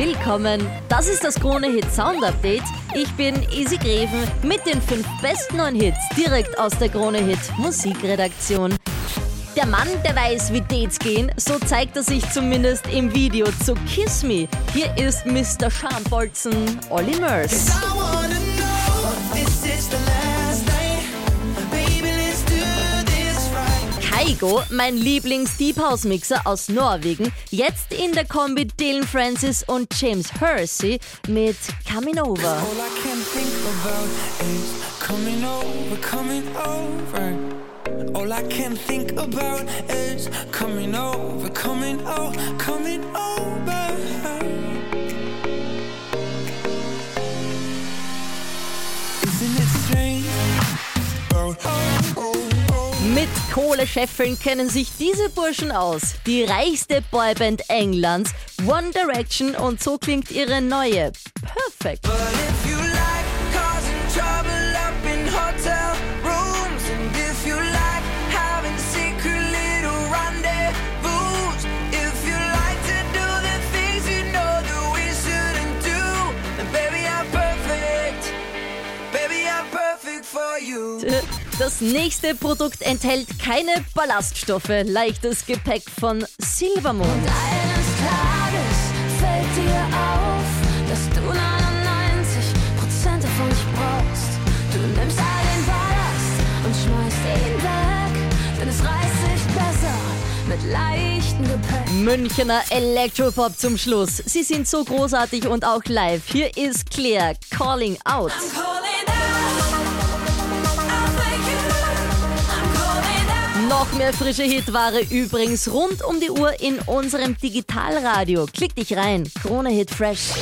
willkommen. Das ist das Krone Hit Sound Update. Ich bin Easy Greven mit den fünf besten neuen Hits direkt aus der Krone Hit Musikredaktion. Der Mann, der weiß, wie Dates gehen, so zeigt er sich zumindest im Video zu Kiss Me. Hier ist Mr. Schambolzen, Olli Murs. Kaigo, mein Lieblings-Deep House Mixer aus Norwegen, jetzt in der Kombi Dylan Francis und James Hersey mit Coming Over. All I can think about is coming over, coming over. Mit Kohlescheffeln kennen sich diese Burschen aus. Die reichste Boyband Englands, One Direction und so klingt ihre neue. Perfect. Das nächste Produkt enthält keine Ballaststoffe. Leichtes Gepäck von Silvermond. Eines Tages fällt dir auf, dass du 99% davon nicht brauchst. Du nimmst all den Ballast und schmeißt ihn weg, denn es reißt sich besser mit leichtem Gepäck. Münchener Electropop zum Schluss. Sie sind so großartig und auch live. Hier ist Claire Calling Out. Noch mehr frische Hitware übrigens rund um die Uhr in unserem Digitalradio. Klick dich rein. Krone Hit Fresh.